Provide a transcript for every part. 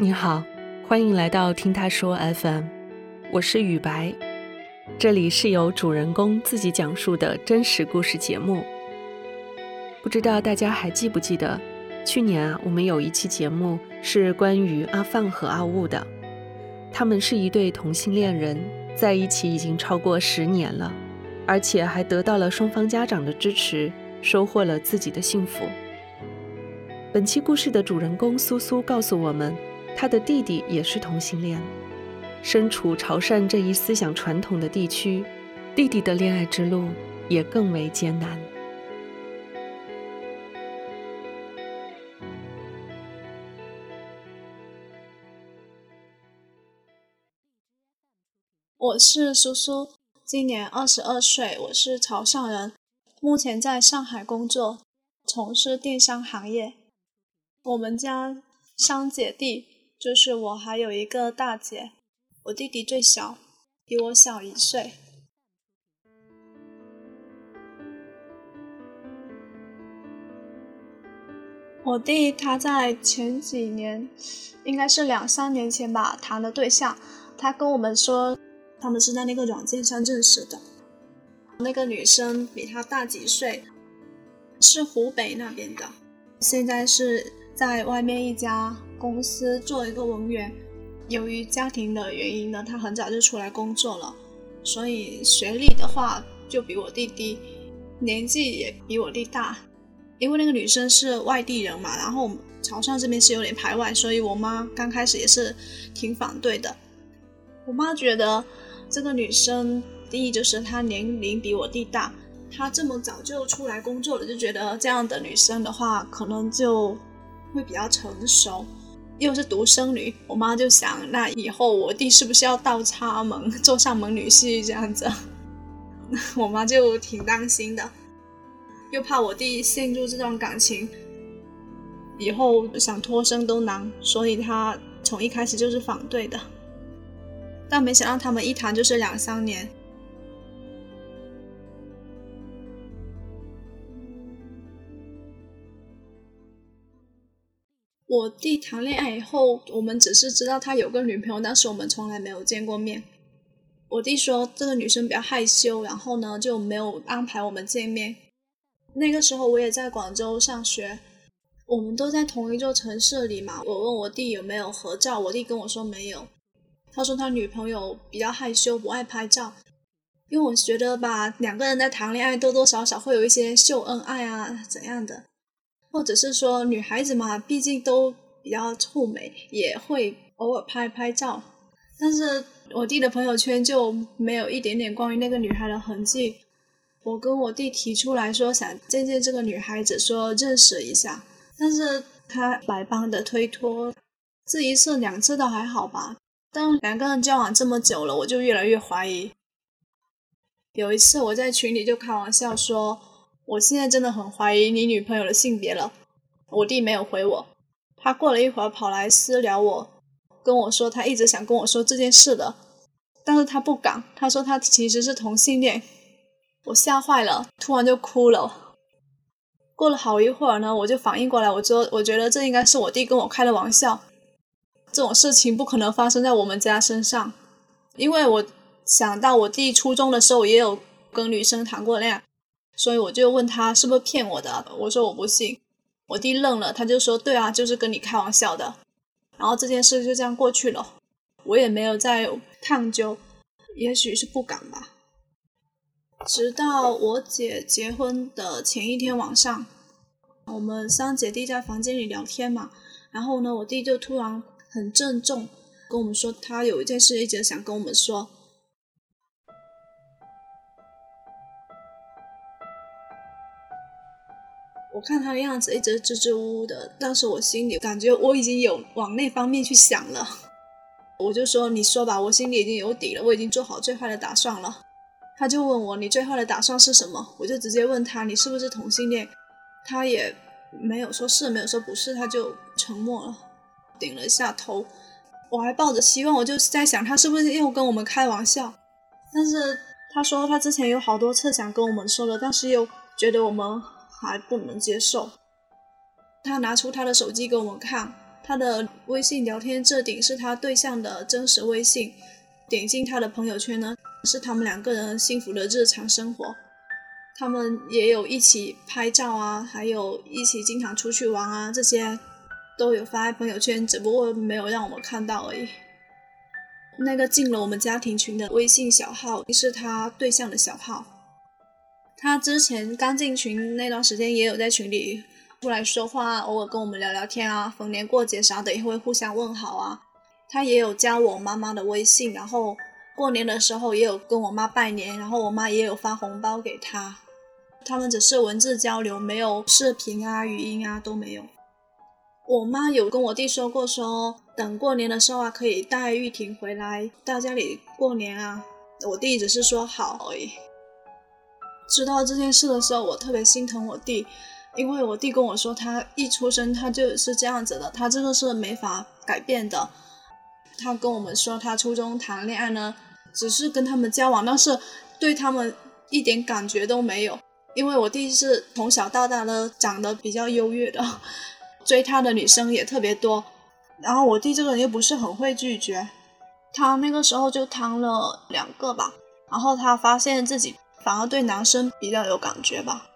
你好，欢迎来到听他说 FM，我是雨白，这里是由主人公自己讲述的真实故事节目。不知道大家还记不记得，去年啊，我们有一期节目是关于阿范和阿雾的，他们是一对同性恋人，在一起已经超过十年了，而且还得到了双方家长的支持，收获了自己的幸福。本期故事的主人公苏苏告诉我们。他的弟弟也是同性恋，身处潮汕这一思想传统的地区，弟弟的恋爱之路也更为艰难。我是苏苏，今年二十二岁，我是潮汕人，目前在上海工作，从事电商行业。我们家三姐弟。就是我还有一个大姐，我弟弟最小，比我小一岁。我弟他在前几年，应该是两三年前吧，谈的对象，他跟我们说，他们是在那个软件上认识的。那个女生比他大几岁，是湖北那边的，现在是在外面一家。公司做一个文员，由于家庭的原因呢，他很早就出来工作了，所以学历的话就比我弟低，年纪也比我弟大。因为那个女生是外地人嘛，然后潮汕这边是有点排外，所以我妈刚开始也是挺反对的。我妈觉得这个女生第一就是她年龄比我弟大，她这么早就出来工作了，就觉得这样的女生的话可能就会比较成熟。又是独生女，我妈就想，那以后我弟是不是要倒插门做上门女婿这样子？我妈就挺担心的，又怕我弟陷入这段感情，以后想脱身都难，所以她从一开始就是反对的。但没想到他们一谈就是两三年。我弟谈恋爱以后，我们只是知道他有个女朋友，但是我们从来没有见过面。我弟说这个女生比较害羞，然后呢就没有安排我们见面。那个时候我也在广州上学，我们都在同一座城市里嘛。我问我弟有没有合照，我弟跟我说没有。他说他女朋友比较害羞，不爱拍照。因为我觉得吧，两个人在谈恋爱，多多少少会有一些秀恩爱啊怎样的。或者是说女孩子嘛，毕竟都比较臭美，也会偶尔拍拍照。但是我弟的朋友圈就没有一点点关于那个女孩的痕迹。我跟我弟提出来说想见见这个女孩子，说认识一下，但是他百般的推脱。这一次两次倒还好吧，但两个人交往这么久了，我就越来越怀疑。有一次我在群里就开玩笑说。我现在真的很怀疑你女朋友的性别了。我弟没有回我，他过了一会儿跑来私聊我，跟我说他一直想跟我说这件事的，但是他不敢。他说他其实是同性恋，我吓坏了，突然就哭了。过了好一会儿呢，我就反应过来，我说我觉得这应该是我弟跟我开的玩笑，这种事情不可能发生在我们家身上，因为我想到我弟初中的时候也有跟女生谈过恋爱。所以我就问他是不是骗我的，我说我不信。我弟愣了，他就说：“对啊，就是跟你开玩笑的。”然后这件事就这样过去了，我也没有再探究，也许是不敢吧。直到我姐结婚的前一天晚上，我们三姐弟在房间里聊天嘛，然后呢，我弟就突然很郑重跟我们说，他有一件事一直想跟我们说。我看他的样子一直支支吾吾的，但是我心里感觉我已经有往那方面去想了。我就说你说吧，我心里已经有底了，我已经做好最坏的打算了。他就问我你最坏的打算是什么？我就直接问他你是不是同性恋？他也没有说是，没有说不是，他就沉默了，点了一下头。我还抱着希望，我就在想他是不是又跟我们开玩笑。但是他说他之前有好多次想跟我们说了，但是又觉得我们。还不能接受。他拿出他的手机给我们看，他的微信聊天置顶是他对象的真实微信，点进他的朋友圈呢，是他们两个人幸福的日常生活。他们也有一起拍照啊，还有一起经常出去玩啊，这些都有发在朋友圈，只不过没有让我们看到而已。那个进了我们家庭群的微信小号是他对象的小号，他之前刚进群那段时间也有在群里出来说话，偶尔跟我们聊聊天啊，逢年过节啥的也会互相问好啊。他也有加我妈妈的微信，然后过年的时候也有跟我妈拜年，然后我妈也有发红包给他。他们只是文字交流，没有视频啊、语音啊都没有。我妈有跟我弟说过，说等过年的时候啊，可以带玉婷回来到家里过年啊。我弟只是说好而已。知道这件事的时候，我特别心疼我弟，因为我弟跟我说，他一出生他就是这样子的，他这个是没法改变的。他跟我们说，他初中谈恋爱呢，只是跟他们交往，但是对他们一点感觉都没有。因为我弟是从小到大呢长得比较优越的，追他的女生也特别多，然后我弟这个人又不是很会拒绝，他那个时候就谈了两个吧，然后他发现自己反而对男生比较有感觉吧。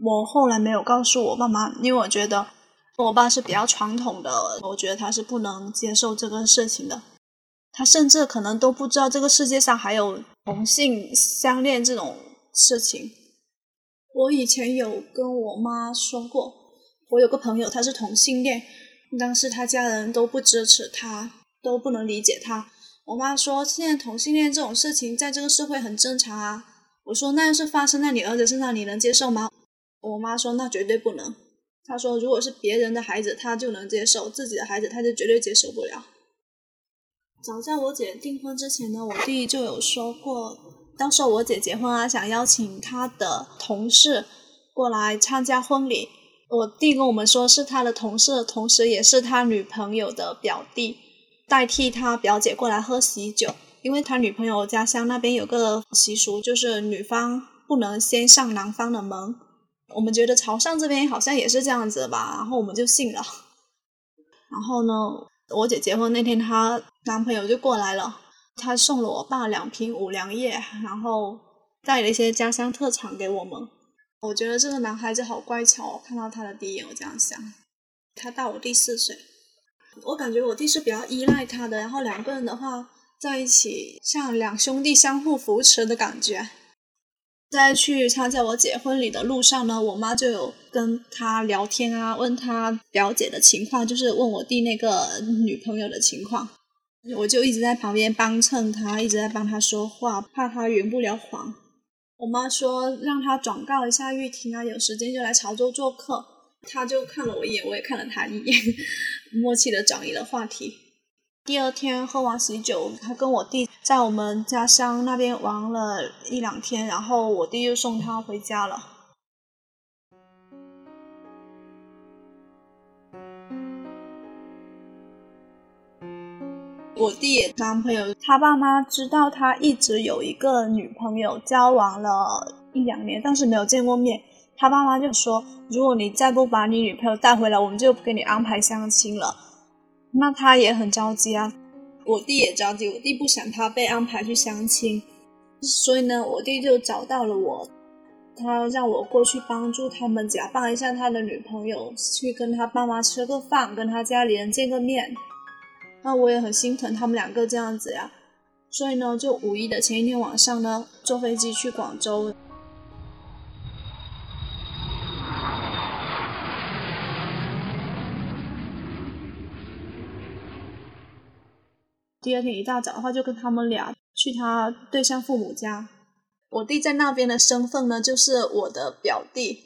我后来没有告诉我爸妈，因为我觉得。我爸是比较传统的，我觉得他是不能接受这个事情的。他甚至可能都不知道这个世界上还有同性相恋这种事情。我以前有跟我妈说过，我有个朋友他是同性恋，但是他家人都不支持他，都不能理解他。我妈说，现在同性恋这种事情在这个社会很正常啊。我说，那要是发生在你儿子身上，你能接受吗？我妈说，那绝对不能。他说：“如果是别人的孩子，他就能接受；自己的孩子，他就绝对接受不了。”早在我姐订婚之前呢，我弟就有说过，到时候我姐结婚啊，想邀请他的同事过来参加婚礼。我弟跟我们说，是他的同事，同时也是他女朋友的表弟，代替他表姐过来喝喜酒。因为他女朋友家乡那边有个习俗，就是女方不能先上男方的门。我们觉得潮汕这边好像也是这样子吧，然后我们就信了。然后呢，我姐结婚那天，她男朋友就过来了，他送了我爸两瓶五粮液，然后带了一些家乡特产给我们。我觉得这个男孩子好乖巧哦，看到他的第一眼我这样想。他大我弟四岁，我感觉我弟是比较依赖他的，然后两个人的话在一起像两兄弟相互扶持的感觉。在去参加我姐婚礼的路上呢，我妈就有跟他聊天啊，问他表姐的情况，就是问我弟那个女朋友的情况。我就一直在旁边帮衬他，一直在帮他说话，怕他圆不了谎。我妈说让她转告一下玉婷啊，有时间就来潮州做客。她就看了我一眼，我也看了她一眼，默契的转移了话题。第二天喝完喜酒，他跟我弟在我们家乡那边玩了一两天，然后我弟又送他回家了。我弟男朋友他爸妈知道他一直有一个女朋友，交往了一两年，但是没有见过面。他爸妈就说：“如果你再不把你女朋友带回来，我们就给你安排相亲了。”那他也很着急啊，我弟也着急，我弟不想他被安排去相亲，所以呢，我弟就找到了我，他让我过去帮助他们假扮一下他的女朋友，去跟他爸妈吃个饭，跟他家里人见个面。那我也很心疼他们两个这样子呀，所以呢，就五一的前一天晚上呢，坐飞机去广州。第二天一大早的话，就跟他们俩去他对象父母家。我弟在那边的身份呢，就是我的表弟，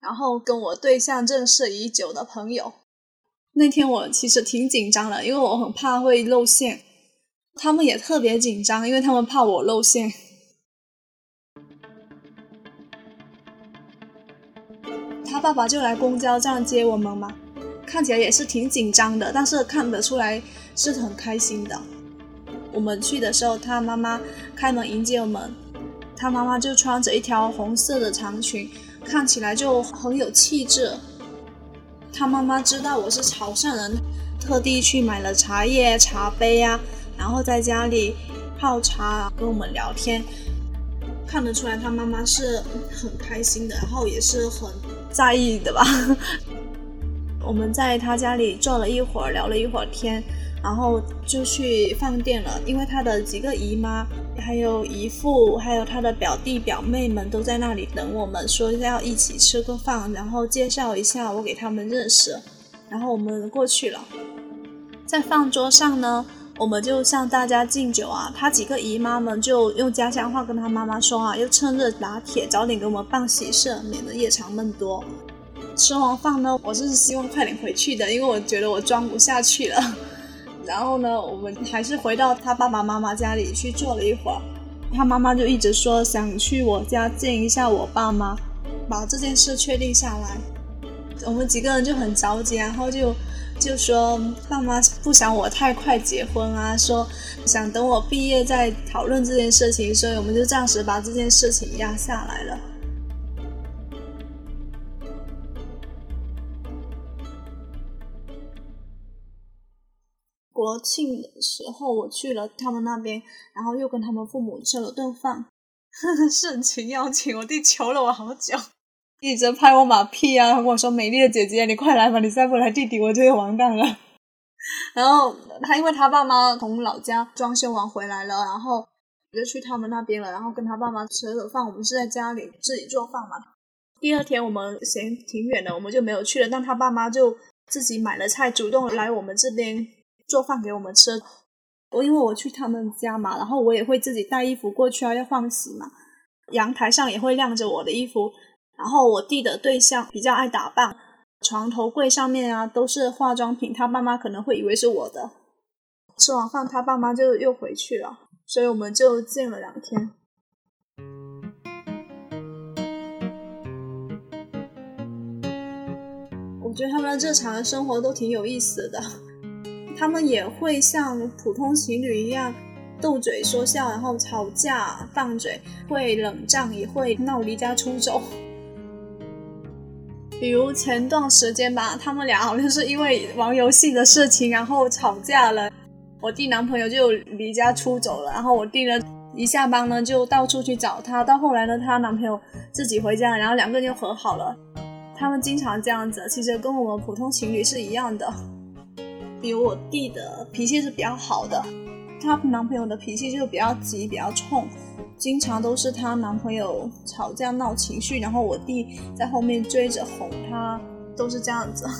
然后跟我对象认识已久的朋友。那天我其实挺紧张的，因为我很怕会露馅。他们也特别紧张，因为他们怕我露馅。他爸爸就来公交站接我们嘛，看起来也是挺紧张的，但是看得出来是很开心的。我们去的时候，他妈妈开门迎接我们，他妈妈就穿着一条红色的长裙，看起来就很有气质。他妈妈知道我是潮汕人，特地去买了茶叶、茶杯啊，然后在家里泡茶跟我们聊天。看得出来，他妈妈是很开心的，然后也是很在意的吧。我们在他家里坐了一会儿，聊了一会儿天，然后就去饭店了。因为他的几个姨妈、还有姨父、还有他的表弟表妹们都在那里等我们，说要一起吃个饭，然后介绍一下我给他们认识。然后我们过去了，在饭桌上呢。我们就向大家敬酒啊，他几个姨妈们就用家乡话跟他妈妈说啊，要趁热打铁，早点给我们办喜事，免得夜长梦多。吃完饭呢，我是希望快点回去的，因为我觉得我装不下去了。然后呢，我们还是回到他爸爸妈妈家里去坐了一会儿，他妈妈就一直说想去我家见一下我爸妈，把这件事确定下来。我们几个人就很着急，然后就。就说爸妈不想我太快结婚啊，说想等我毕业再讨论这件事情，所以我们就暂时把这件事情压下来了。国庆的时候我去了他们那边，然后又跟他们父母吃了顿饭，盛情邀请，我弟求了我好久。一直拍我马屁啊！跟我说：“美丽的姐姐，你快来吧！你再不来，弟弟我就要完蛋了。”然后他因为他爸妈从老家装修完回来了，然后我就去他们那边了，然后跟他爸妈吃了饭。我们是在家里自己做饭嘛。第二天我们嫌挺远的，我们就没有去了。但他爸妈就自己买了菜，主动来我们这边做饭给我们吃。我因为我去他们家嘛，然后我也会自己带衣服过去啊，要换洗嘛。阳台上也会晾着我的衣服。然后我弟的对象比较爱打扮，床头柜上面啊都是化妆品，他爸妈可能会以为是我的。吃完饭，他爸妈就又回去了，所以我们就见了两天。我觉得他们日常的生活都挺有意思的，他们也会像普通情侣一样斗嘴说笑，然后吵架拌嘴，会冷战，也会闹离家出走。比如前段时间吧，他们俩好像是因为玩游戏的事情，然后吵架了。我弟男朋友就离家出走了，然后我弟呢一下班呢就到处去找他。到后来呢，她男朋友自己回家，然后两个人就和好了。他们经常这样子，其实跟我们普通情侣是一样的。比如我弟的脾气是比较好的，她男朋友的脾气就比较急，比较冲。经常都是她男朋友吵架闹情绪，然后我弟在后面追着哄她，都是这样子。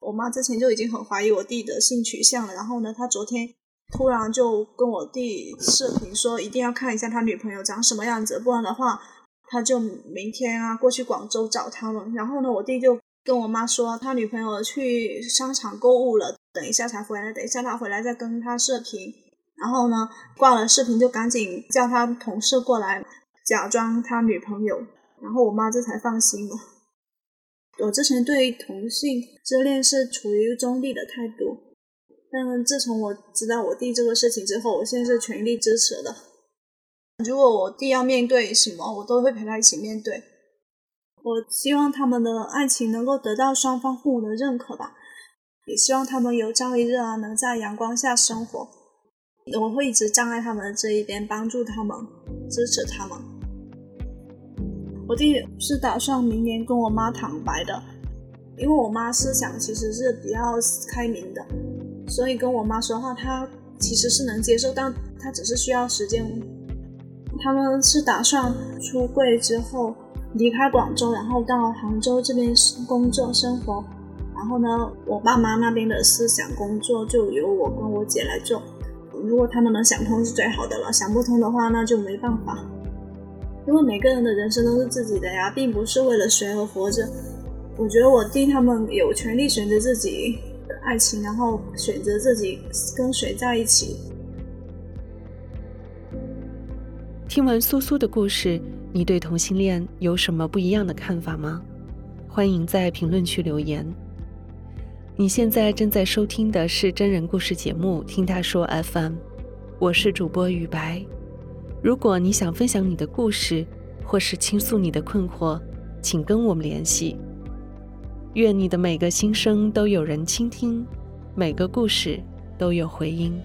我妈之前就已经很怀疑我弟的性取向了，然后呢，她昨天突然就跟我弟视频说，一定要看一下他女朋友长什么样子，不然的话，他就明天啊过去广州找他们。然后呢，我弟就。跟我妈说，他女朋友去商场购物了，等一下才回来，等一下他回来再跟他视频。然后呢，挂了视频就赶紧叫他同事过来，假装他女朋友。然后我妈这才放心了。我之前对同性之恋是处于中立的态度，但自从我知道我弟这个事情之后，我现在是全力支持的。如果我弟要面对什么，我都会陪他一起面对。我希望他们的爱情能够得到双方父母的认可吧，也希望他们有朝一日啊能在阳光下生活。我会一直站在他们这一边，帮助他们，支持他们。我弟是打算明年跟我妈坦白的，因为我妈思想其实是比较开明的，所以跟我妈说话，她其实是能接受，但她只是需要时间。他们是打算出柜之后。离开广州，然后到杭州这边工作生活，然后呢，我爸妈那边的思想工作就由我跟我姐来做。如果他们能想通是最好的了，想不通的话那就没办法。因为每个人的人生都是自己的呀，并不是为了谁而活着。我觉得我弟他们有权利选择自己的爱情，然后选择自己跟谁在一起。听完苏苏的故事。你对同性恋有什么不一样的看法吗？欢迎在评论区留言。你现在正在收听的是真人故事节目《听他说 FM》，我是主播雨白。如果你想分享你的故事，或是倾诉你的困惑，请跟我们联系。愿你的每个心声都有人倾听，每个故事都有回音。